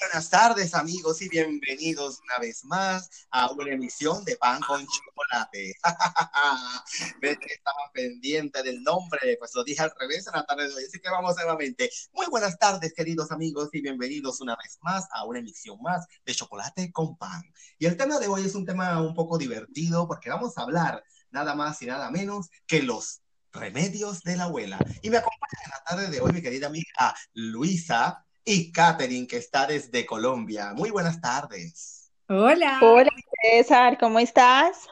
buenas tardes amigos y bienvenidos una vez más a una emisión de Pan con Chocolate. Ves que estaba pendiente del nombre, pues lo dije al revés en la tarde de hoy, así que vamos nuevamente. Muy buenas tardes queridos amigos y bienvenidos una vez más a una emisión más de Chocolate con Pan. Y el tema de hoy es un tema un poco divertido porque vamos a hablar nada más y nada menos que los remedios de la abuela. Y me acompaña en la tarde de hoy mi querida amiga Luisa y Catherine, que está desde Colombia. Muy buenas tardes. Hola. Hola, César, ¿cómo estás?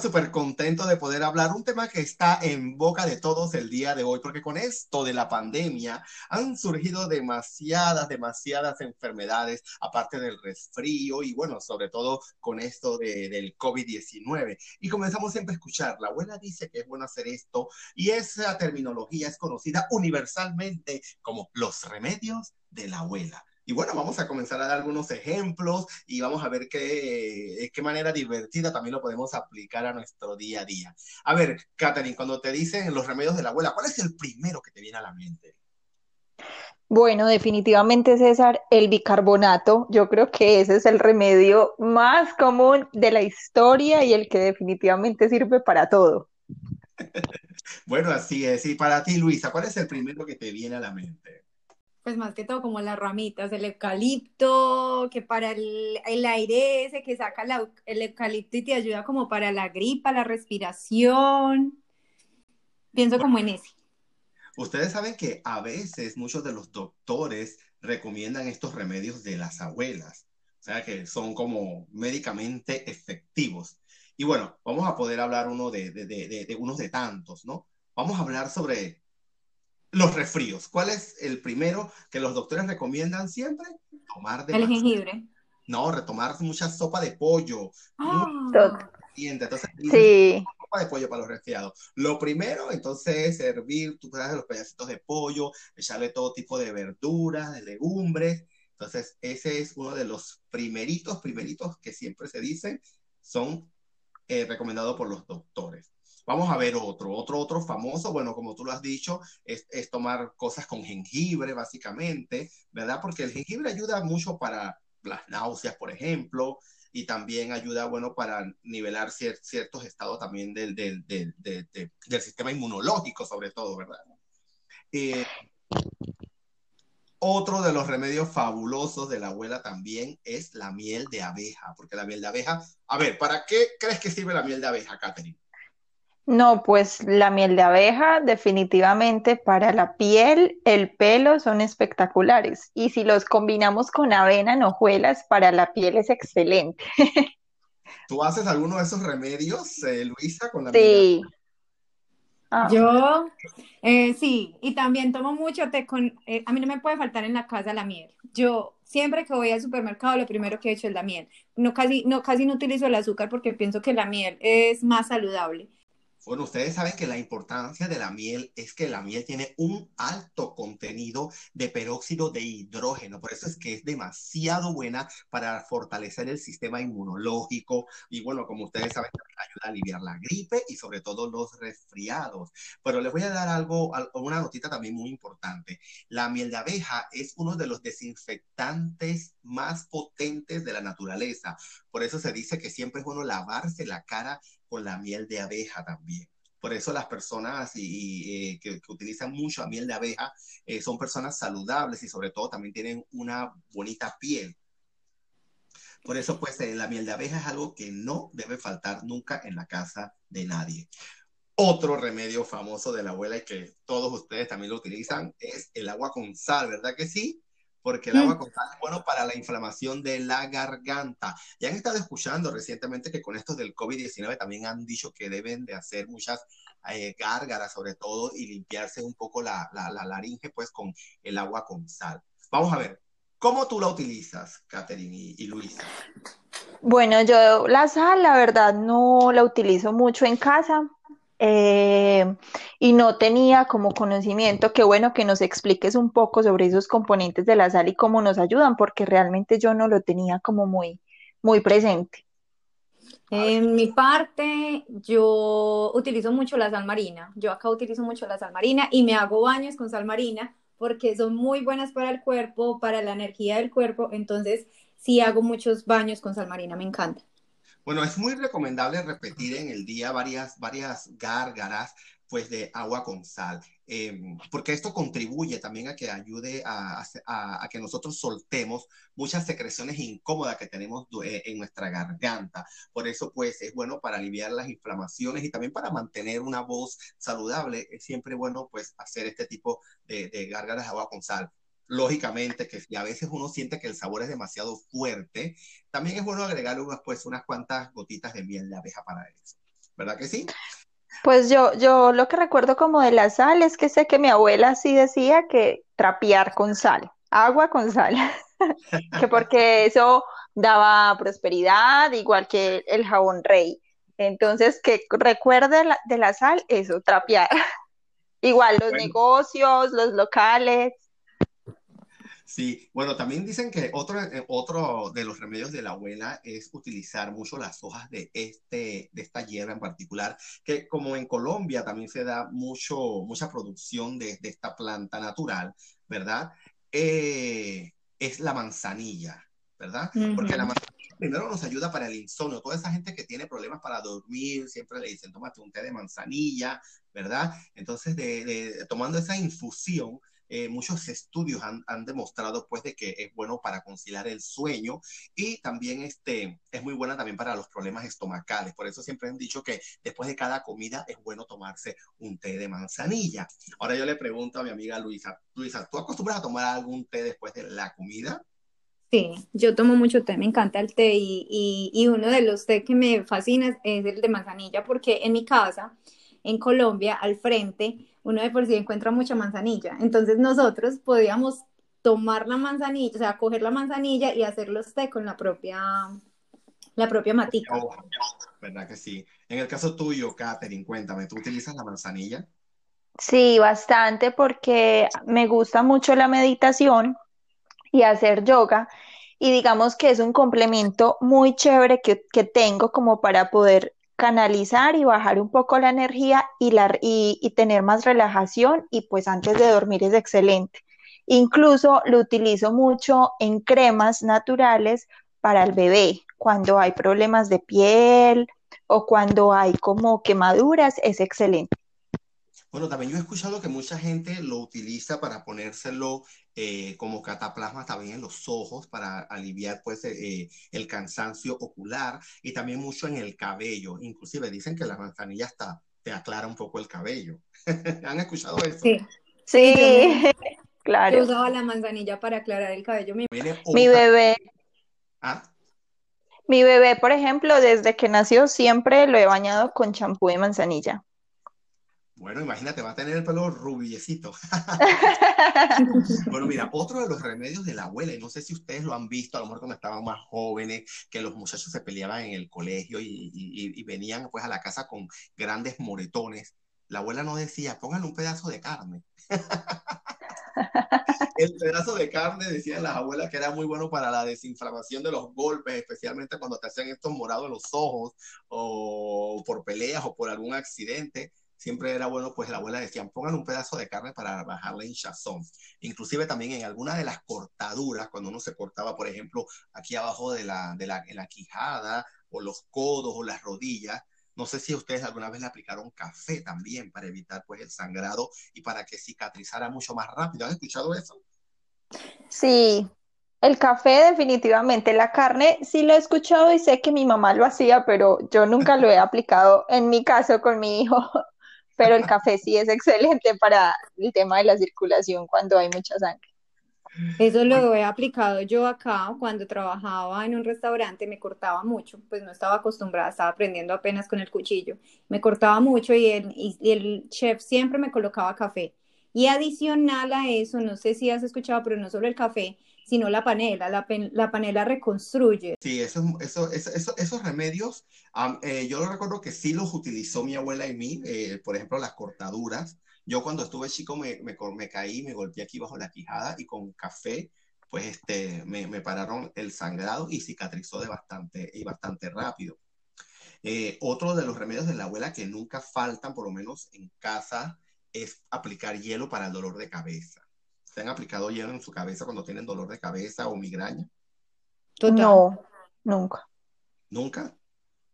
Súper contento de poder hablar un tema que está en boca de todos el día de hoy, porque con esto de la pandemia han surgido demasiadas, demasiadas enfermedades, aparte del resfrío y bueno, sobre todo con esto de, del COVID-19. Y comenzamos siempre a escuchar, la abuela dice que es bueno hacer esto y esa terminología es conocida universalmente como los remedios de la abuela. Y bueno, vamos a comenzar a dar algunos ejemplos y vamos a ver qué, qué manera divertida también lo podemos aplicar a nuestro día a día. A ver, Catherine, cuando te dicen los remedios de la abuela, ¿cuál es el primero que te viene a la mente? Bueno, definitivamente, César, el bicarbonato. Yo creo que ese es el remedio más común de la historia y el que definitivamente sirve para todo. bueno, así es. Y para ti, Luisa, ¿cuál es el primero que te viene a la mente? Pues más que todo como las ramitas, el eucalipto, que para el, aire ese que saca el eucalipto y te ayuda como para la gripa, la respiración. Pienso como en ese. Ustedes saben que a veces muchos de los doctores recomiendan estos remedios de las abuelas, o sea que son como médicamente efectivos. Y bueno, vamos a poder hablar uno de, de, de, de unos de tantos, ¿no? Vamos a hablar sobre los resfríos. ¿Cuál es el primero que los doctores recomiendan siempre? Tomar de El jengibre. No, retomar mucha sopa de pollo. Ah. Entonces, sí. sopa de pollo para los resfriados. Lo primero, entonces, es servir, tú sabes, los pedacitos de pollo, echarle todo tipo de verduras, de legumbres. Entonces, ese es uno de los primeritos, primeritos que siempre se dicen, son eh, recomendados por los doctores. Vamos a ver otro, otro, otro famoso, bueno, como tú lo has dicho, es, tomar cosas con jengibre, básicamente, ¿verdad? Porque el jengibre ayuda mucho para las náuseas, por ejemplo, y también ayuda, bueno, para nivelar ciertos estados también del, sistema inmunológico, sobre todo, ¿verdad? Eh, otro de los remedios fabulosos de la abuela también es la miel de abeja, porque la miel de abeja, a ver, ¿para qué crees que sirve la miel de abeja, Catherine? No, pues la miel de abeja definitivamente para la piel, el pelo son espectaculares. Y si los combinamos con avena en hojuelas, para la piel es excelente. ¿Tú haces alguno de esos remedios, eh, Luisa, con la sí. Ah. Yo, eh, sí, y también tomo mucho té con, eh, a mí no me puede faltar en la casa la miel. Yo siempre que voy al supermercado lo primero que he hecho es la miel. No casi, no, casi no utilizo el azúcar porque pienso que la miel es más saludable. Bueno, ustedes saben que la importancia de la miel es que la miel tiene un alto contenido de peróxido de hidrógeno, por eso es que es demasiado buena para fortalecer el sistema inmunológico y bueno, como ustedes saben, ayuda a aliviar la gripe y sobre todo los resfriados. Pero les voy a dar algo, una notita también muy importante. La miel de abeja es uno de los desinfectantes más potentes de la naturaleza. Por eso se dice que siempre es bueno lavarse la cara con la miel de abeja también. Por eso las personas eh, que, utilizan mucho la miel de abeja eh, son personas saludables y sobre todo también tienen una bonita piel. Por eso, pues, eh, la miel de abeja es algo que no debe faltar nunca en la casa de nadie. Otro remedio famoso de la abuela y que todos ustedes también lo utilizan es el agua con sal, ¿verdad que sí? Porque el agua mm. con sal es bueno para la inflamación de la garganta. Ya han estado escuchando recientemente que con esto del COVID-19 también han dicho que deben de hacer muchas eh, gárgaras sobre todo y limpiarse un poco la, la, laringe pues con el agua con sal. Vamos a ver, ¿cómo tú la utilizas, Catherine y, y Luisa? Bueno, yo la sal, la verdad, no la utilizo mucho en casa. Eh, y no tenía como conocimiento, qué bueno que nos expliques un poco sobre esos componentes de la sal y cómo nos ayudan, porque realmente yo no lo tenía como muy, muy presente. En mi parte, yo utilizo mucho la sal marina. Yo acá utilizo mucho la sal marina y me hago baños con sal marina porque son muy buenas para el cuerpo, para la energía del cuerpo, entonces sí hago muchos baños con sal marina, me encanta. Bueno, es muy recomendable repetir en el día varias, varias gárgaras pues de agua con sal, em, porque esto contribuye también a que ayude a, a, que nosotros soltemos muchas secreciones incómodas que tenemos eh, en nuestra garganta. Por eso, pues, es bueno para aliviar las inflamaciones y también para mantener una voz saludable. Es siempre bueno, pues, hacer este tipo de, de gárgaras de agua con sal lógicamente que si a veces uno siente que el sabor es demasiado fuerte, también es bueno agregarle unas, pues, unas cuantas gotitas de miel de abeja para eso. ¿Verdad que sí? Pues yo, yo lo que recuerdo como de la sal es que sé que mi abuela sí decía que trapear con sal, agua con sal, que porque eso daba prosperidad, igual que el jabón rey. Entonces, que recuerde de la sal, eso, trapear. Igual los negocios, los locales. Sí, bueno, también dicen que otro, eh, otro de los remedios de la abuela es utilizar mucho las hojas de, este, de esta hierba en particular, que como en Colombia también se da mucho, mucha producción de, esta planta natural, ¿verdad? Eh, es la manzanilla, ¿verdad? Porque la manzanilla primero nos ayuda para el insomnio. Toda esa gente que tiene problemas para dormir, siempre le dicen, tómate un té de manzanilla, ¿verdad? Entonces, de, tomando esa infusión, eh, muchos estudios han, han, demostrado pues de que es bueno para conciliar el sueño y también este, es muy buena también para los problemas estomacales. Por eso siempre han dicho que después de cada comida es bueno tomarse un té de manzanilla. Ahora yo le pregunto a mi amiga Luisa, Luisa, ¿tú acostumbras a tomar algún té después de la comida? Sí, yo tomo mucho té, me encanta el té y, y, y uno de los té que me fascina es el de manzanilla porque en mi casa, en Colombia, al frente, uno de por sí encuentra mucha manzanilla. Entonces nosotros podíamos tomar la manzanilla, o sea, coger la manzanilla y hacer los té con la propia, la propia matica. ¿Verdad que sí? En el caso tuyo, Katherine, cuéntame, ¿tú utilizas la manzanilla? Sí, bastante porque me gusta mucho la meditación y hacer yoga y digamos que es un complemento muy chévere que, que tengo como para poder canalizar y bajar un poco la energía y, la, y, tener más relajación y pues antes de dormir es excelente. Incluso lo utilizo mucho en cremas naturales para el bebé, cuando hay problemas de piel o cuando hay como quemaduras, es excelente. Bueno, también yo he escuchado que mucha gente lo utiliza para ponérselo eh, como cataplasma también en los ojos para aliviar pues eh, el cansancio ocular y también mucho en el cabello. Inclusive dicen que la manzanilla hasta te aclara un poco el cabello. ¿Han escuchado eso? Sí, sí, claro. Yo usaba la manzanilla para aclarar el cabello. Mi, Mi bebé. ¿Ah? Mi bebé, por ejemplo, desde que nació siempre lo he bañado con champú de manzanilla. Bueno, imagínate, va a tener el pelo rubiecito. bueno, mira, otro de los remedios de la abuela, y no sé si ustedes lo han visto, a lo mejor cuando estaban más jóvenes, que los muchachos se peleaban en el colegio y, venían pues a la casa con grandes moretones. La abuela no decía, pónganle un pedazo de carne. el pedazo de carne, decían las abuelas, que era muy bueno para la desinflamación de los golpes, especialmente cuando te hacían estos morados en los ojos, o por peleas, o por algún accidente siempre era bueno, pues la abuela decía, pongan un pedazo de carne para bajar la hinchazón. Inclusive también en alguna de las cortaduras, cuando uno se cortaba, por ejemplo, aquí abajo de la, de la, en la quijada, o los codos, o las rodillas, no sé si ustedes alguna vez le aplicaron café también para evitar pues el sangrado y para que cicatrizara mucho más rápido. ¿Han escuchado eso? Sí, el café definitivamente, la carne sí lo he escuchado y sé que mi mamá lo hacía, pero yo nunca lo he aplicado en mi caso con mi hijo pero el café sí es excelente para el tema de la circulación cuando hay mucha sangre. Eso lo he aplicado yo acá cuando trabajaba en un restaurante, me cortaba mucho, pues no estaba acostumbrada, estaba aprendiendo apenas con el cuchillo, me cortaba mucho y el, y el chef siempre me colocaba café. Y adicional a eso, no sé si has escuchado, pero no solo el café, sino la panela. La, la panela reconstruye. Sí, eso, eso, eso, esos remedios, eh, yo recuerdo que sí los utilizó mi abuela y mí, eh, por ejemplo, las cortaduras. Yo cuando estuve chico me, me, me, caí, me golpeé aquí bajo la quijada y con café, pues este, me, me pararon el sangrado y cicatrizó de bastante, y bastante rápido. Eh, otro de los remedios de la abuela que nunca faltan, por lo menos en casa, es aplicar hielo para el dolor de cabeza. ¿Se han aplicado hielo en su cabeza cuando tienen dolor de cabeza o migraña? No, nunca. ¿Nunca?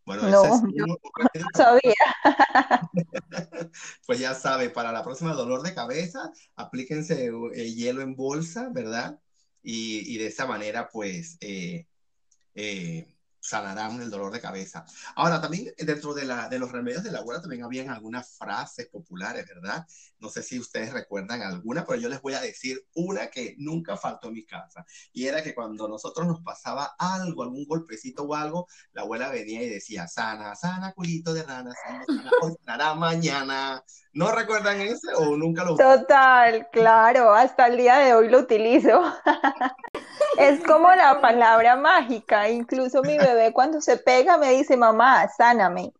Bueno, no, no sabía. pues ya sabe, para la próxima dolor de cabeza, aplíquense el eh, hielo en bolsa, ¿verdad? Y, de esa manera, pues, eh, eh, sanarán el dolor de cabeza. Ahora, también dentro de, la, de los remedios de la abuela también habían algunas frases populares, ¿verdad? No sé si ustedes recuerdan alguna, pero yo les voy a decir una que nunca faltó en mi casa. Y era que cuando nosotros nos pasaba algo, algún golpecito o algo, la abuela venía y decía, sana, sana, culito de rana, sana, sana, mañana. ¿No recuerdan ese o nunca lo Total, claro, hasta el día de hoy lo utilizo. es como la palabra mágica, incluso mi bebé cuando se pega me dice, mamá, sáname.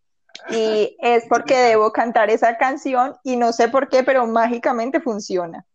Y es porque debo cantar esa canción y no sé por qué, pero mágicamente funciona.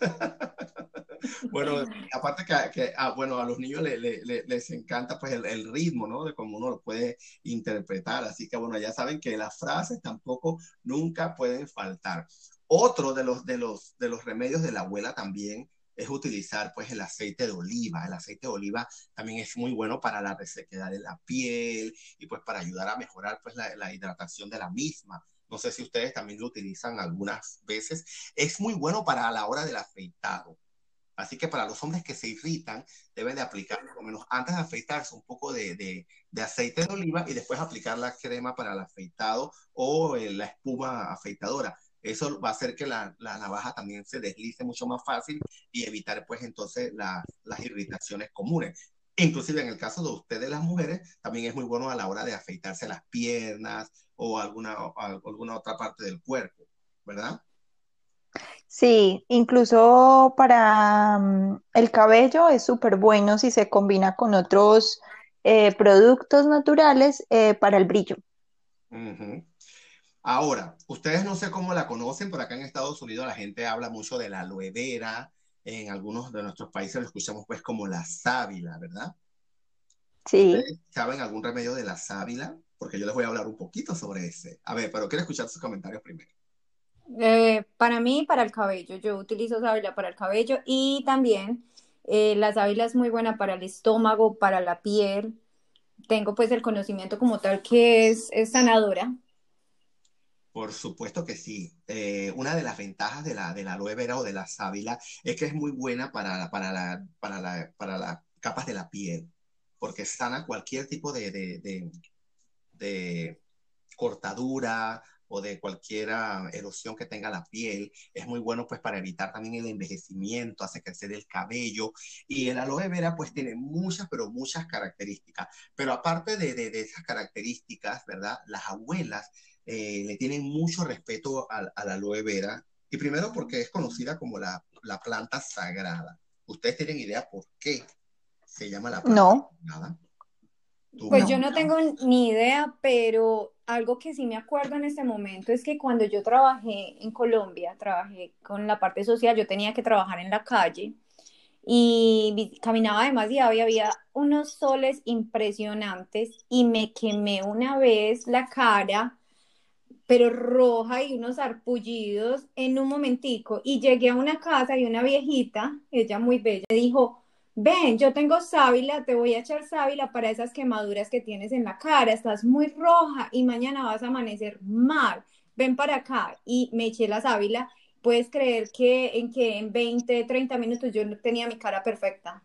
bueno, aparte que, ah, bueno, a los niños les encanta pues el, ritmo, ¿no? De cómo uno lo puede interpretar. Así que bueno, ya saben que las frases tampoco nunca pueden faltar. Otro de los, de los, de los remedios de la abuela también es utilizar pues el aceite de oliva. El aceite de oliva también es muy bueno para la resequedad de la piel y pues para ayudar a mejorar pues la, la hidratación de la misma. No sé si ustedes también lo utilizan algunas veces. Es muy bueno para la hora del afeitado. Así que para los hombres que se irritan, deben de aplicar, por lo menos antes de afeitarse, un poco de, de, aceite de oliva y después aplicar la crema para el afeitado o eh, la espuma afeitadora. Eso va a hacer que la, la, navaja también se deslice mucho más fácil y evitar pues entonces las irritaciones comunes. Inclusive en el caso de ustedes las mujeres, también es muy bueno a la hora de afeitarse las piernas o alguna, alguna otra parte del cuerpo, ¿verdad? Sí, incluso para mm, el cabello es súper bueno si se combina con otros eh, productos naturales eh, para el brillo. Ahora, ustedes no sé cómo la conocen, pero acá en Estados Unidos la gente habla mucho de la aloe vera, en algunos de nuestros países lo escuchamos pues como la sábila, ¿verdad? Sí. ¿Saben algún remedio de la sábila? Porque yo les voy a hablar un poquito sobre ese. A ver, pero quiero escuchar sus comentarios primero. Eh, para mí, para el cabello, yo utilizo sábila para el cabello y también eh, la sábila es muy buena para el estómago, para la piel. Tengo pues el conocimiento como tal que es, sanadora. Por supuesto que sí. Eh, una de las ventajas de la, de la aloe vera o de la sábila es que es muy buena para, para, la, para, la, para las capas de la piel, porque sana cualquier tipo de, de, de cortadura o de cualquier erosión que tenga la piel. Es muy bueno pues para evitar también el envejecimiento, hace crecer el cabello. Y el aloe vera pues tiene muchas, pero muchas características. Pero aparte de, de, esas características, ¿verdad? Las abuelas eh, le tienen mucho respeto a, la aloe vera. Y primero porque es conocida como la, la planta sagrada. ¿Ustedes tienen idea por qué se llama la planta no. sagrada? Pues yo no tengo ni idea, pero algo que sí me acuerdo en este momento es que cuando yo trabajé en Colombia, trabajé con la parte social, yo tenía que trabajar en la calle y caminaba demasiado y había unos soles impresionantes y me quemé una vez la cara, pero roja y unos arpullidos en un momentico y llegué a una casa y una viejita, ella muy bella, dijo, ven, yo tengo sábila, te voy a echar sábila para esas quemaduras que tienes en la cara, estás muy roja y mañana vas a amanecer mal, ven para acá. Y me eché la sábila, puedes creer que en que en 20, 30 minutos yo tenía mi cara perfecta.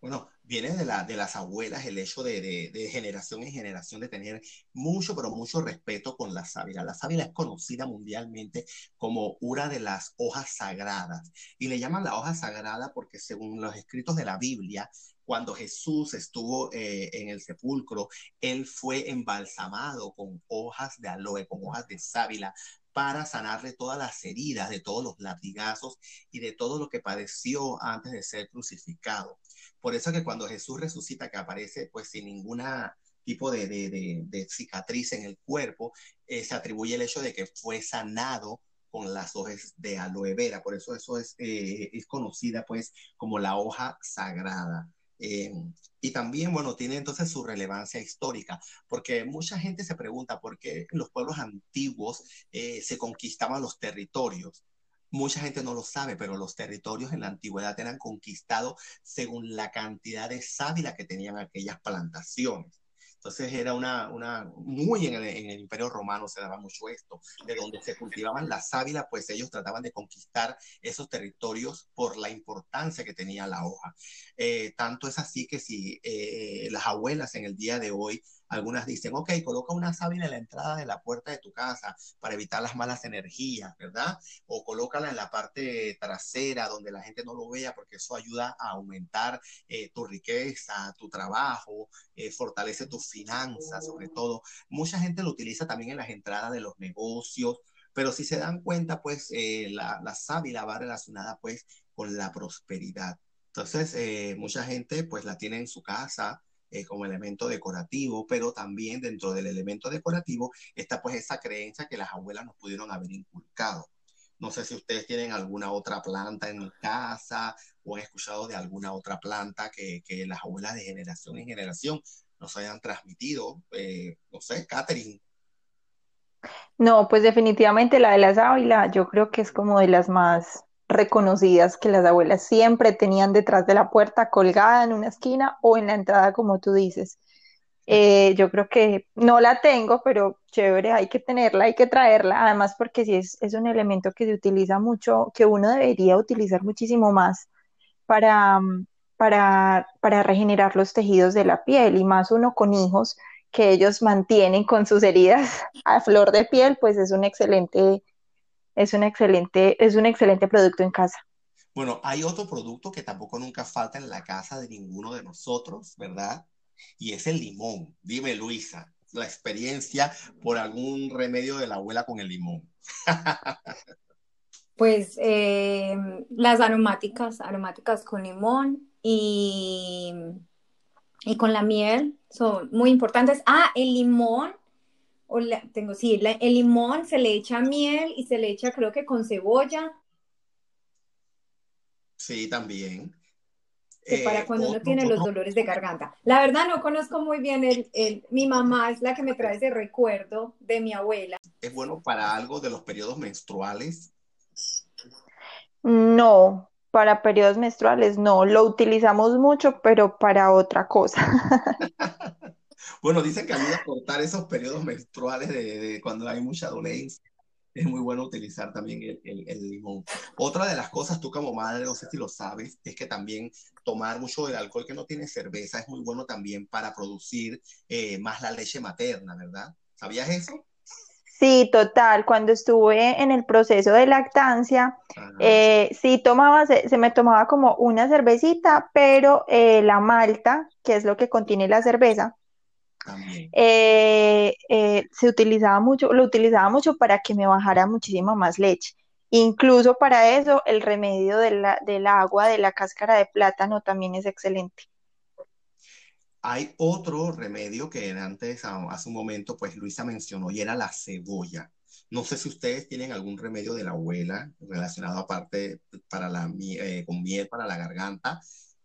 Bueno, viene de, la, de las abuelas el hecho de, de, generación en generación de tener mucho, pero mucho respeto con la sábila. La sábila es conocida mundialmente como una de las hojas sagradas y le llaman la hoja sagrada porque según los escritos de la Biblia, cuando Jesús estuvo eh, en el sepulcro, él fue embalsamado con hojas de aloe, con hojas de sábila, para sanarle todas las heridas de todos los latigazos y de todo lo que padeció antes de ser crucificado. Por eso que cuando Jesús resucita, que aparece pues sin ninguna tipo de, cicatriz en el cuerpo, eh, se atribuye el hecho de que fue sanado con las hojas de aloe vera. Por eso eso es, eh, es conocida pues como la hoja sagrada. Eh, y también, bueno, tiene entonces su relevancia histórica, porque mucha gente se pregunta por qué los pueblos antiguos se conquistaban los territorios Mucha gente no lo sabe, pero los territorios en la antigüedad eran conquistados según la cantidad de sábila que tenían aquellas plantaciones. Entonces era una, una muy en el, en Imperio Romano se daba mucho esto, de donde se cultivaban la sábila, pues ellos trataban de conquistar esos territorios por la importancia que tenía la hoja. Eh, tanto es así que si eh, las abuelas en el día de hoy algunas dicen, ok, coloca una sábila en la entrada de la puerta de tu casa para evitar las malas energías, ¿verdad? O colócala en la parte trasera donde la gente no lo vea porque eso ayuda a aumentar eh, tu riqueza, tu trabajo, eh, fortalece tus finanzas, sobre todo. Mucha gente lo utiliza también en las entradas de los negocios, pero si se dan cuenta, pues eh, la, la sábila va relacionada pues con la prosperidad. Entonces, mucha gente pues la tiene en su casa, eh, como elemento decorativo, pero también dentro del elemento decorativo está pues esa creencia que las abuelas nos pudieron haber inculcado. No sé si ustedes tienen alguna otra planta en casa o han escuchado de alguna otra planta que, las abuelas de generación en generación nos hayan transmitido. Eh, no sé, Catherine. No, pues definitivamente la de la sábila yo creo que es como de las más reconocidas que las abuelas siempre tenían detrás de la puerta, colgada en una esquina o en la entrada, como tú dices. Eh, yo creo que no la tengo, pero chévere, hay que tenerla, hay que traerla, además porque sí es, es un elemento que se utiliza mucho, que uno debería utilizar muchísimo más para, para, para regenerar los tejidos de la piel y más uno con hijos que ellos mantienen con sus heridas a flor de piel, pues es un excelente es un excelente, es un excelente producto en casa. Bueno, hay otro producto que tampoco nunca falta en la casa de ninguno de nosotros, ¿verdad? Y es el limón. Dime, Luisa, la experiencia por algún remedio de la abuela con el limón. pues eh, las aromáticas, aromáticas con limón y, y con la miel son muy importantes. Ah, el limón o tengo, sí, el limón se le echa miel y se le echa creo que con cebolla. Sí, también. para eh, cuando uno tiene los dolores de garganta. La verdad no conozco muy bien el, el, mi mamá es la que me trae ese recuerdo de mi abuela. ¿Es bueno para algo de los periodos menstruales? No, para periodos menstruales no, lo utilizamos mucho, pero para otra cosa. Bueno, dicen que ayuda a cortar esos periodos menstruales de, cuando hay mucha dolencia. Es muy bueno utilizar también el, limón. Otra de las cosas, tú como madre, no sé si lo sabes, es que también tomar mucho del alcohol que no tiene cerveza es muy bueno también para producir eh, más la leche materna, ¿verdad? ¿Sabías eso? Sí, total. Cuando estuve en el proceso de lactancia, eh, sí tomaba, se, me tomaba como una cervecita, pero eh, la malta, que es lo que contiene la cerveza, eh, eh, se utilizaba mucho, lo utilizaba mucho para que me bajara muchísimo más leche. Incluso para eso, el remedio de la, del agua de la cáscara de plátano también es excelente. Hay otro remedio que antes, hace un momento, pues Luisa mencionó y era la cebolla. No sé si ustedes tienen algún remedio de la abuela relacionado aparte para la, eh, con miel para la garganta,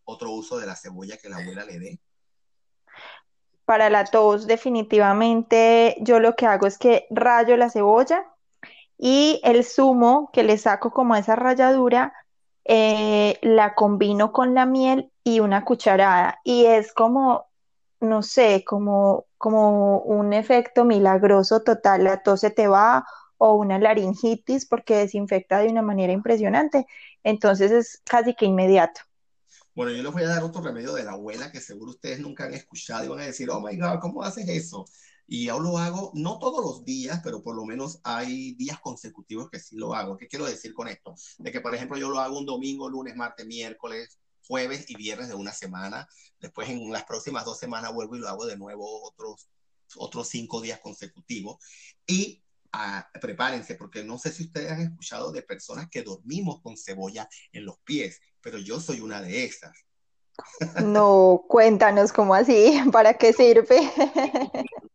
otro uso de la cebolla que la abuela le dé para la tos definitivamente yo lo que hago es que rayo la cebolla y el zumo que le saco como esa ralladura eh, la combino con la miel y una cucharada. Y es como, no sé, como, como un efecto milagroso total, la tos se te va o una laringitis porque desinfecta de una manera impresionante, entonces es casi que inmediato. Bueno, yo les voy a dar otro remedio de la abuela que seguro ustedes nunca han escuchado y van a decir, oh my God, ¿cómo haces eso? Y yo lo hago no todos los días, pero por lo menos hay días consecutivos que sí lo hago. ¿Qué quiero decir con esto? De que, por ejemplo, yo lo hago un domingo, lunes, martes, miércoles, jueves y viernes de una semana. Después en las próximas dos semanas vuelvo y lo hago de nuevo otros, otros cinco días consecutivos. Y ah, prepárense, porque no sé si ustedes han escuchado de personas que dormimos con cebolla en los pies pero yo soy una de esas. No, cuéntanos cómo así, ¿para qué sirve?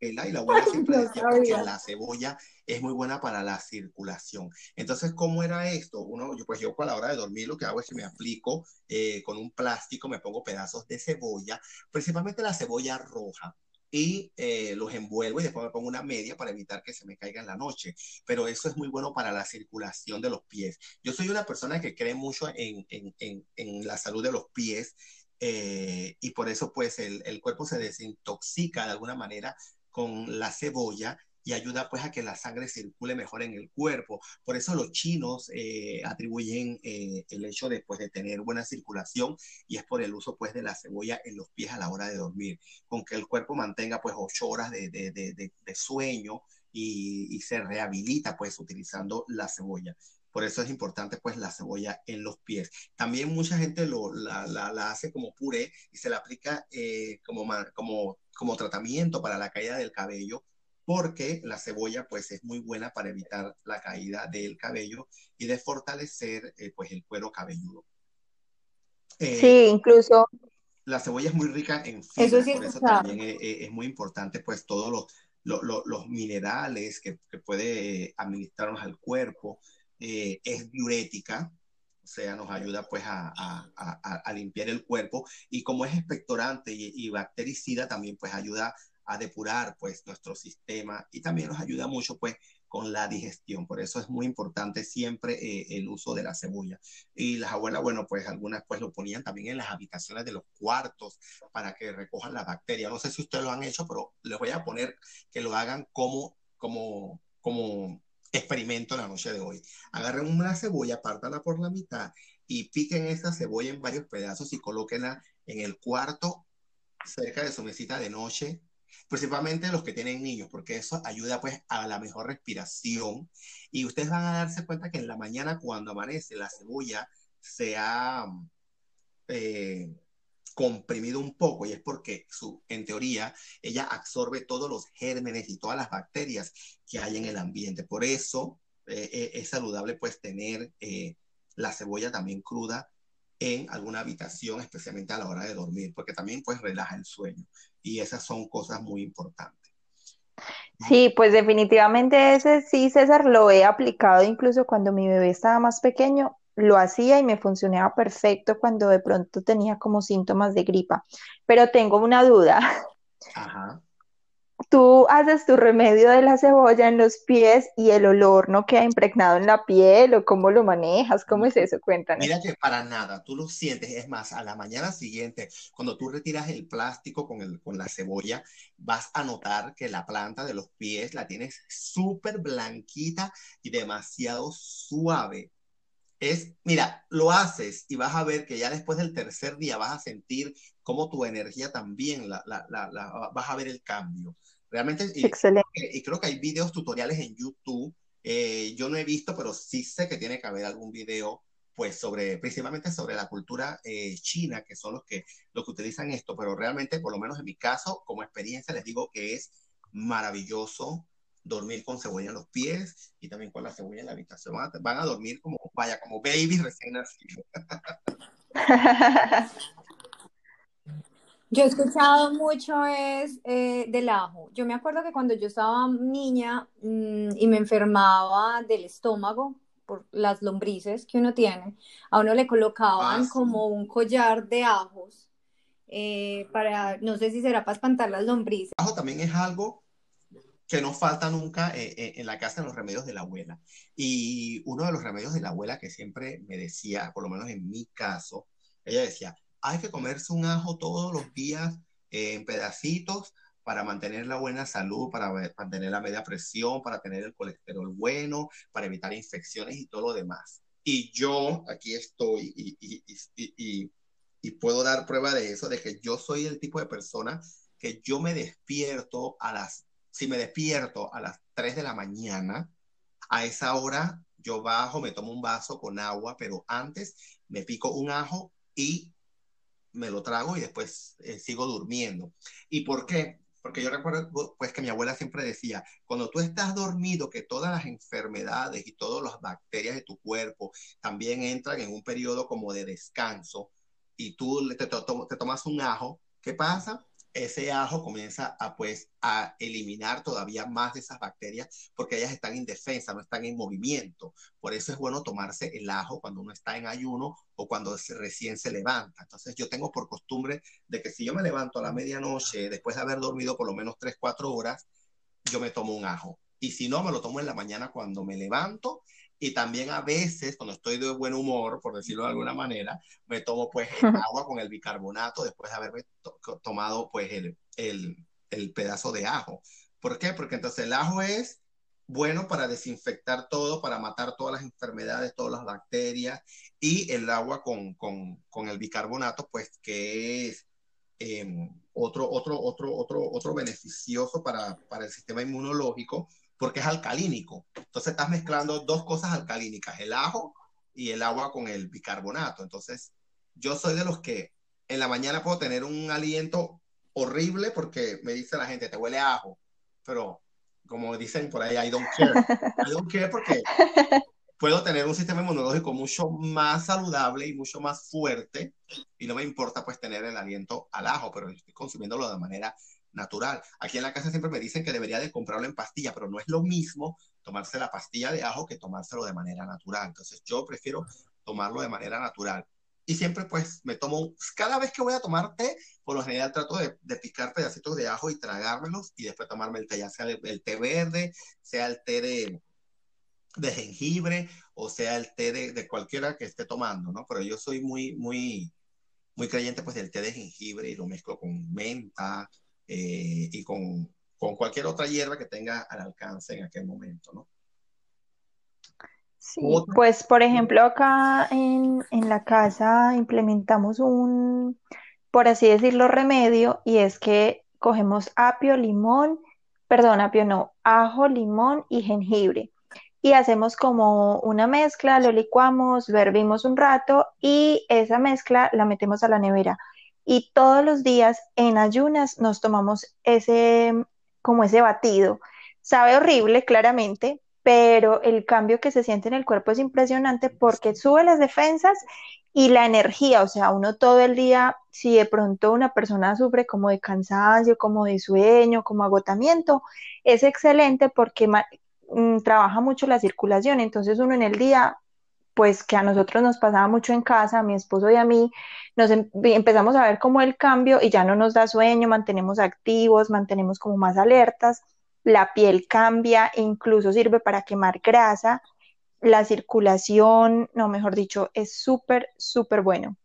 Y la abuela siempre decía que la cebolla es muy buena para la circulación. Entonces, ¿cómo era esto? Uno, yo, pues yo a la hora de dormir lo que hago es que me aplico eh, con un plástico, me pongo pedazos de cebolla, principalmente la cebolla roja. Y eh, los envuelvo y después me pongo una media para evitar que se me caiga en la noche. Pero eso es muy bueno para la circulación de los pies. Yo soy una persona que cree mucho en, en, en, en la salud de los pies eh, y por eso pues el, el, cuerpo se desintoxica de alguna manera con la cebolla y ayuda pues a que la sangre circule mejor en el cuerpo. Por eso los chinos eh, atribuyen eh, el hecho de, pues, de tener buena circulación y es por el uso pues de la cebolla en los pies a la hora de dormir, con que el cuerpo mantenga pues ocho horas de, de, de, de sueño y, y, se rehabilita pues utilizando la cebolla. Por eso es importante pues la cebolla en los pies. También mucha gente lo, la, la, la hace como puré y se la aplica eh, como, como, como tratamiento para la caída del cabello porque la cebolla pues es muy buena para evitar la caída del cabello y de fortalecer eh, pues el cuero cabelludo. Eh, sí, incluso. La cebolla es muy rica en fibra, eso sí por eso también es, es, muy importante pues todos los, los, los, los minerales que, que, puede administrarnos al cuerpo. Eh, es diurética, o sea, nos ayuda pues a, a, a, a, limpiar el cuerpo y como es expectorante y, y bactericida también pues ayuda a depurar pues nuestro sistema y también nos ayuda mucho pues con la digestión. Por eso es muy importante siempre eh, el uso de la cebolla. Y las abuelas, bueno, pues algunas pues lo ponían también en las habitaciones de los cuartos para que recojan la bacteria. No sé si ustedes lo han hecho, pero les voy a poner que lo hagan como, como, como experimento la noche de hoy. Agarren una cebolla, pártala por la mitad y piquen esa cebolla en varios pedazos y colóquenla en el cuarto cerca de su mesita de noche principalmente los que tienen niños, porque eso ayuda pues a la mejor respiración. Y ustedes van a darse cuenta que en la mañana cuando amanece la cebolla se ha eh, comprimido un poco y es porque su, en teoría ella absorbe todos los gérmenes y todas las bacterias que hay en el ambiente. Por eso eh, eh es saludable pues tener la cebolla también cruda en alguna habitación, especialmente a la hora de dormir, porque también pues relaja el sueño. Y esas son cosas muy importantes. Sí, pues definitivamente ese sí, César, lo he aplicado incluso cuando mi bebé estaba más pequeño, lo hacía y me funcionaba perfecto cuando de pronto tenía como síntomas de gripa. Pero tengo una duda. Ajá tú haces tu remedio de la cebolla en los pies y el olor no queda impregnado en la piel o cómo lo manejas, cómo es eso, cuéntanos. Mira que para nada, tú lo sientes, es más, a la mañana siguiente, cuando tú retiras el plástico con, el, con la cebolla, vas a notar que la planta de los pies la tienes súper blanquita y demasiado suave. Es, mira, lo haces y vas a ver que ya después del tercer día vas a sentir cómo tu energía también, la, la, la, la vas a ver el cambio. Realmente, y, y, creo que hay videos tutoriales en YouTube. Eh, yo no he visto, pero sí sé que tiene que haber algún video, pues, sobre, principalmente sobre la cultura eh, china, que son los que, los que utilizan esto, pero realmente, por lo menos en mi caso, como experiencia, les digo que es maravilloso dormir con cebolla en los pies y también con la cebolla en la habitación. Van a, van a dormir como, vaya, como baby recién nacido. Yo he escuchado mucho es eh, del ajo. Yo me acuerdo que cuando yo estaba niña mmm, y me enfermaba del estómago por las lombrices que uno tiene, a uno le colocaban ah, sí. como un collar de ajos eh, para, no sé si será para espantar las lombrices. El ajo también es algo que no falta nunca eh, eh, en la casa en los remedios de la abuela. Y uno de los remedios de la abuela que siempre me decía, por lo menos en mi caso, ella decía, hay que comerse un ajo todos los días eh, en pedacitos para mantener la buena salud, para mantener la media presión, para tener el colesterol bueno, para evitar infecciones y todo lo demás. Y yo aquí estoy y, y, y, y, puedo dar prueba de eso, de que yo soy el tipo de persona que yo me despierto a las, si me despierto a las 3 de la mañana, a esa hora yo bajo, me tomo un vaso con agua, pero antes me pico un ajo y me lo trago y después eh, sigo durmiendo. ¿Y por qué? Porque yo recuerdo pues que mi abuela siempre decía, cuando tú estás dormido, que todas las enfermedades y todas las bacterias de tu cuerpo también entran en un periodo como de descanso y tú te, to te tomas un ajo, ¿qué pasa? Ese ajo comienza a, pues, a eliminar todavía más de esas bacterias porque ellas están indefensas, no están en movimiento. Por eso es bueno tomarse el ajo cuando uno está en ayuno o cuando recién se levanta. Entonces yo tengo por costumbre de que si yo me levanto a la medianoche, después de haber dormido por lo menos 3, 4 horas, yo me tomo un ajo. Y si no, me lo tomo en la mañana cuando me levanto y también a veces, cuando estoy de buen humor, por decirlo de alguna manera, me tomo pues el agua con el bicarbonato después de haberme tomado pues el, el, el, pedazo de ajo. ¿Por qué? Porque entonces el ajo es bueno para desinfectar todo, para matar todas las enfermedades, todas las bacterias, y el agua con, con, con el bicarbonato, pues que es em, otro, otro, otro, otro, otro beneficioso para, para el sistema inmunológico porque es alcalínico. Entonces estás mezclando dos cosas alcalínicas, el ajo y el agua con el bicarbonato. Entonces, yo soy de los que en la mañana puedo tener un aliento horrible porque me dice la gente, te huele ajo, pero como dicen por ahí, I don't care. I don't care porque puedo tener un sistema inmunológico mucho más saludable y mucho más fuerte y no me importa pues tener el aliento al ajo, pero estoy consumiéndolo de manera natural. Aquí en la casa siempre me dicen que debería de comprarlo en pastilla, pero no es lo mismo tomarse la pastilla de ajo que tomárselo de manera natural. Entonces yo prefiero tomarlo de manera natural. Y siempre pues me tomo, cada vez que voy a tomar té, por lo general trato de, picar pedacitos de ajo y tragármelos y después tomarme el té, ya sea el, té verde, sea el té de, de jengibre o sea el té de, de, cualquiera que esté tomando, ¿no? Pero yo soy muy, muy, muy creyente pues del té de jengibre y lo mezclo con menta, eh, y con, con, cualquier otra hierba que tenga al alcance en aquel momento, ¿no? Sí, pues por ejemplo acá en, en la casa implementamos un, por así decirlo, remedio y es que cogemos apio, limón, perdón, apio no, ajo, limón y jengibre. Y hacemos como una mezcla, lo licuamos, lo hervimos un rato y esa mezcla la metemos a la nevera y todos los días en ayunas nos tomamos ese, como ese batido. Sabe horrible, claramente, pero el cambio que se siente en el cuerpo es impresionante porque sube las defensas y la energía, o sea, uno todo el día, si de pronto una persona sufre como de cansancio, como de sueño, como agotamiento, es excelente porque mm, trabaja mucho la circulación, entonces uno en el día pues que a nosotros nos pasaba mucho en casa, a mi esposo y a mí, nos em, empezamos a ver como el cambio y ya no nos da sueño, mantenemos activos, mantenemos como más alertas, la piel cambia, incluso sirve para quemar grasa, la circulación, no, mejor dicho, es súper, súper bueno.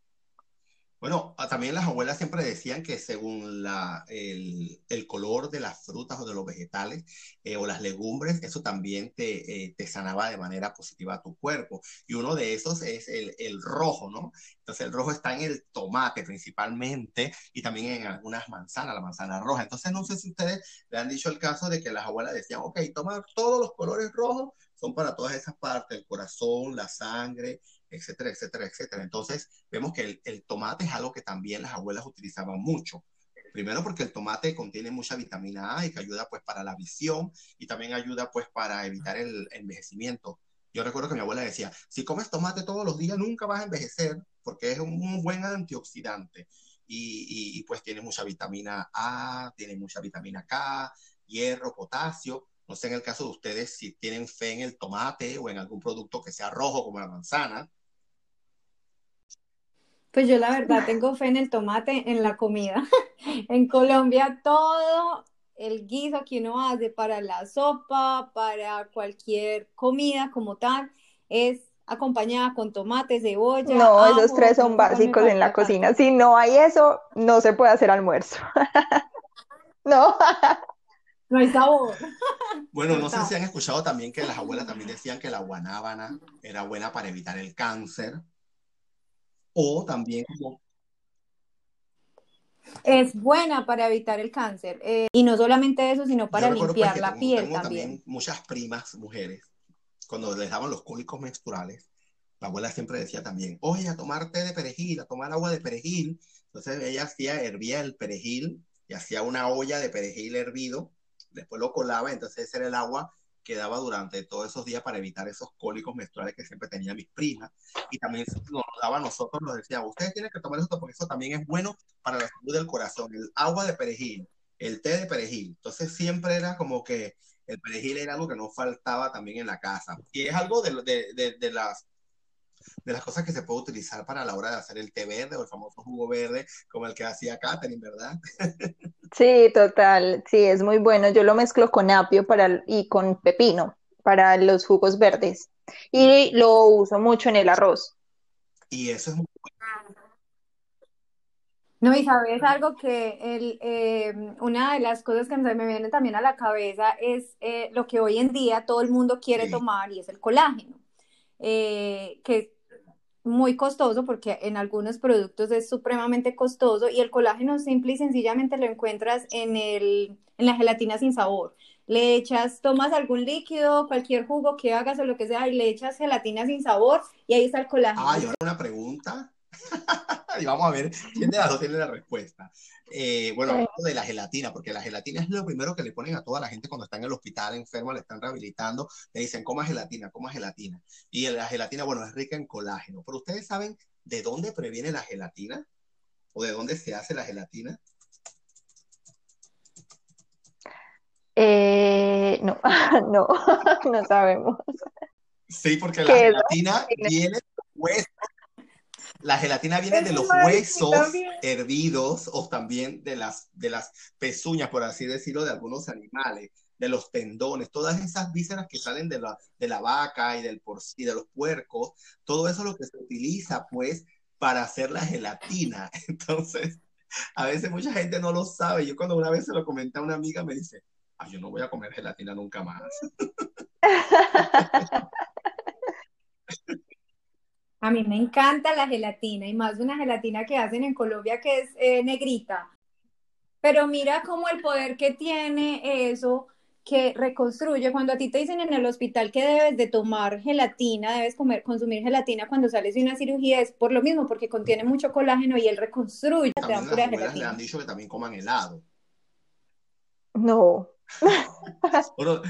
Bueno, también las abuelas siempre decían que según la, el, el, color de las frutas o de los vegetales eh, o las legumbres, eso también te, eh, te, sanaba de manera positiva a tu cuerpo. Y uno de esos es el, el, rojo, ¿no? Entonces el rojo está en el tomate principalmente y también en algunas manzanas, la manzana roja. Entonces no sé si ustedes le han dicho el caso de que las abuelas decían, ok, toma todos los colores rojos, son para todas esas partes, el corazón, la sangre, etcétera, etcétera, etcétera. Entonces, vemos que el, tomate es algo que también las abuelas utilizaban mucho. Primero porque el tomate contiene mucha vitamina A y que ayuda pues para la visión y también ayuda pues para evitar el envejecimiento. Yo recuerdo que mi abuela decía, si comes tomate todos los días nunca vas a envejecer porque es un, buen antioxidante y, y, pues tiene mucha vitamina A, tiene mucha vitamina K, hierro, potasio. No sé en el caso de ustedes si tienen fe en el tomate o en algún producto que sea rojo como la manzana, pues yo la verdad tengo fe en el tomate, en la comida. en Colombia todo el guiso que uno hace para la sopa, para cualquier comida como tal, es acompañada con tomate, cebolla. No, esos tres son básicos en la cocina. Si no hay eso, no se puede hacer almuerzo. no. No hay sabor. Bueno, no sé si han escuchado también que las abuelas también decían que la guanábana era buena para evitar el cáncer o también como... Es buena para evitar el cáncer. Eh, y no solamente eso, sino para pues, limpiar la piel tengo también. Muchas primas mujeres, cuando les daban los cólicos menstruales, la abuela siempre decía también, oye, a tomar té de perejil, a tomar agua de perejil. Entonces ella hacía, hervía el perejil y hacía una olla de perejil hervido, después lo colaba, entonces ese era el agua que daba durante todos esos días para evitar esos cólicos menstruales que siempre tenía mis primas. Y también nos daba a nosotros, nos decía, ustedes tienen que tomar esto porque eso también es bueno para la salud del corazón. El agua de perejil, el té de perejil. Entonces siempre era como que el perejil era algo que no faltaba también en la casa. Y es algo de, de, de, las de las cosas que se puede utilizar para la hora de hacer el té verde o el famoso jugo verde, como el que hacía Katherine, ¿verdad? Sí, total, sí, es muy bueno. Yo lo mezclo con apio para, y con pepino para los jugos verdes y lo uso mucho en el arroz. Y eso es muy bueno. No, y sabes algo que el, eh, una de las cosas que me viene también a la cabeza es eh, lo que hoy en día todo el mundo quiere tomar y es el colágeno, eh, que muy costoso porque en algunos productos es supremamente costoso y el colágeno simple y sencillamente lo encuentras en, el, en la gelatina sin sabor. Le echas, tomas algún líquido, cualquier jugo que hagas o lo que sea y le echas gelatina sin sabor y ahí está el colágeno. Ah, yo una pregunta. y vamos a ver quién de las dos tiene la respuesta. Eh, bueno, hablando de la gelatina, porque la gelatina es lo primero que le ponen a toda la gente cuando está en el hospital enfermo, le están rehabilitando, le dicen, coma gelatina, coma gelatina. Y la gelatina, bueno, es rica en colágeno. Pero ustedes saben de dónde previene la gelatina o de dónde se hace la gelatina. Eh, no, no, no sabemos. Sí, porque la gelatina viene hueso la gelatina viene de los huesos hervidos o también de las, de las pezuñas, por así decirlo, de algunos animales, de los tendones, todas esas vísceras que salen de la, de la vaca y, del y de los puercos, todo eso es lo que se utiliza pues para hacer la gelatina. Entonces, a veces mucha gente no lo sabe. Yo cuando una vez se lo comenté a una amiga me dice, ah, yo no voy a comer gelatina nunca más. A mí me encanta la gelatina y más una gelatina que hacen en Colombia que es eh, negrita. Pero mira cómo el poder que tiene eso que reconstruye. Cuando a ti te dicen en el hospital que debes de tomar gelatina, debes comer, consumir gelatina cuando sales de una cirugía, es por lo mismo, porque contiene mucho colágeno y él reconstruye. También las le han dicho que también coman helado. No. bueno,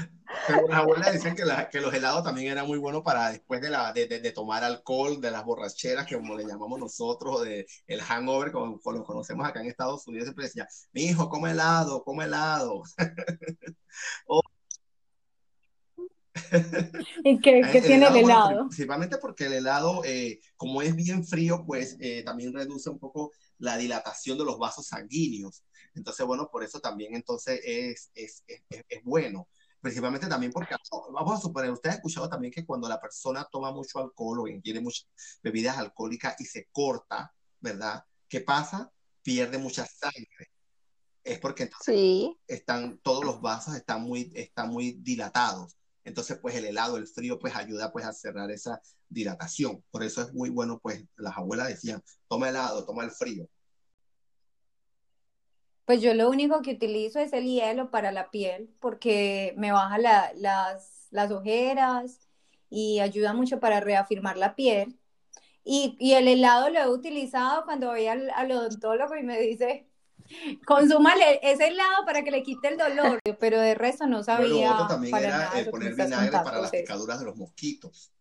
pero las abuelas decían que, que, los helados también eran muy buenos para después de, la, de, de, tomar alcohol, de las borracheras, que como le llamamos nosotros, o de el hangover, como, lo conocemos acá en Estados Unidos, siempre decía, mi hijo, come helado, come helado. ¿Y qué, qué tiene el helado? principalmente porque el helado, eh, como es bien frío, pues eh, también reduce un poco la dilatación de los vasos sanguíneos. Entonces, bueno, por eso también entonces es, es, es, es bueno principalmente también porque, vamos a suponer, usted ha escuchado también que cuando la persona toma mucho alcohol o ingiere muchas bebidas alcohólicas y se corta, ¿verdad? ¿Qué pasa? Pierde mucha sangre. Es porque entonces están, todos los vasos están muy, están muy dilatados. Entonces, pues el helado, el frío, pues ayuda pues a cerrar esa dilatación. Por eso es muy bueno, pues las abuelas decían, toma helado, toma el frío. Pues yo lo único que utilizo es el hielo para la piel porque me baja las, las ojeras y ayuda mucho para reafirmar la piel. Y, y, el helado lo he utilizado cuando voy al, al odontólogo y me dice, consúmale ese helado para que le quite el dolor, pero de resto no sabía. Bueno, otro también era poner vinagre para las picaduras de los mosquitos.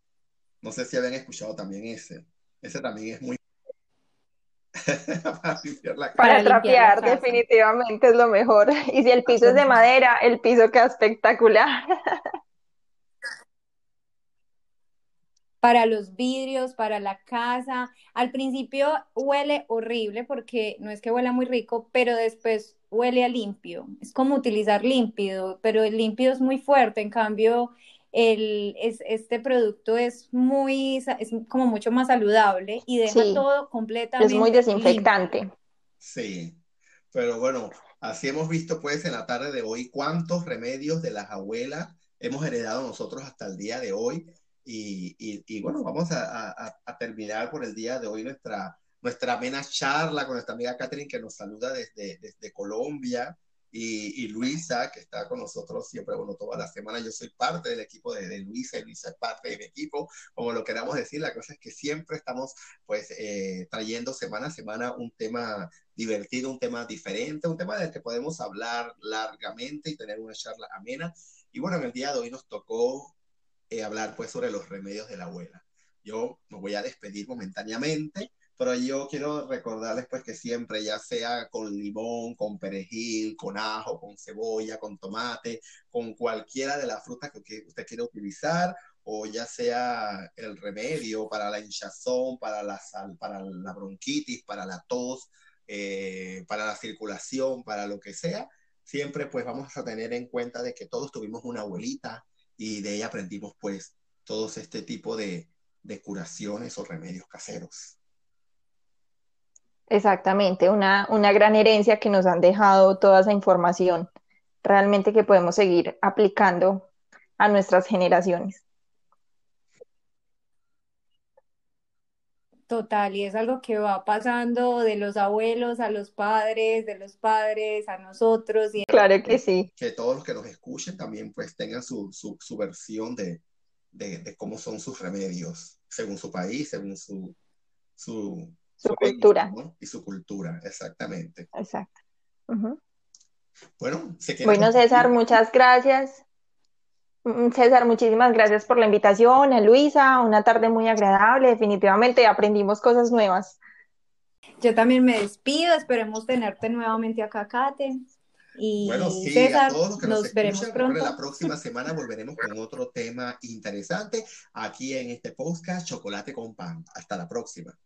No sé si habían escuchado también ese. Ese también es muy para, trapear, definitivamente es lo mejor. Y si el piso es de madera, el piso queda espectacular. para los vidrios, para la casa. Al principio huele horrible porque no es que huela muy rico, pero después huele a limpio. Es como utilizar límpido, pero el límpido es muy fuerte. En cambio, el, es, este producto es muy, es como mucho más saludable y deja todo completamente. Es muy desinfectante. Sí, pero bueno, así hemos visto pues en la tarde de hoy cuántos remedios de las abuelas hemos heredado nosotros hasta el día de hoy. Y, y, bueno, vamos a, a, terminar por el día de hoy nuestra, nuestra amena charla con nuestra amiga Catherine que nos saluda desde, desde Colombia y, Luisa, que está con nosotros siempre, bueno, toda la semana. Yo soy parte del equipo de, Luisa y Luisa es parte de mi equipo, como lo queramos decir. La cosa es que siempre estamos, pues, eh, trayendo semana a semana un tema divertido, un tema diferente, un tema del que podemos hablar largamente y tener una charla amena. Y bueno, en el día de hoy nos tocó eh, hablar pues sobre los remedios de la abuela. Yo me voy a despedir momentáneamente, pero yo quiero recordarles pues que siempre, ya sea con limón, con perejil, con ajo, con cebolla, con tomate, con cualquiera de las frutas que usted quiera utilizar, o ya sea el remedio para la hinchazón, para la, sal, para la bronquitis, para la tos, eh, para la circulación, para lo que sea, siempre pues vamos a tener en cuenta de que todos tuvimos una abuelita y de ella aprendimos pues todos este tipo de, de curaciones o remedios caseros. Exactamente, una, una gran herencia que nos han dejado toda esa información, realmente que podemos seguir aplicando a nuestras generaciones. Total, y es algo que va pasando de los abuelos a los padres, de los padres a nosotros. Y... Claro que sí. Que todos los que nos escuchen también pues tengan su, su, versión de, de, cómo son sus remedios, según su país, según su, su, cultura. Y su cultura, exactamente. Exacto. Bueno, bueno, César, muchas gracias. Mm, César, muchísimas gracias por la invitación. A Luisa, una tarde muy agradable. Definitivamente aprendimos cosas nuevas. Yo también me despido. Esperemos tenerte nuevamente acá, Kate. Y bueno, sí, César, a todos los que nos, nos veremos pronto. La próxima semana volveremos con otro tema interesante aquí en este podcast Chocolate con Pan. Hasta la próxima.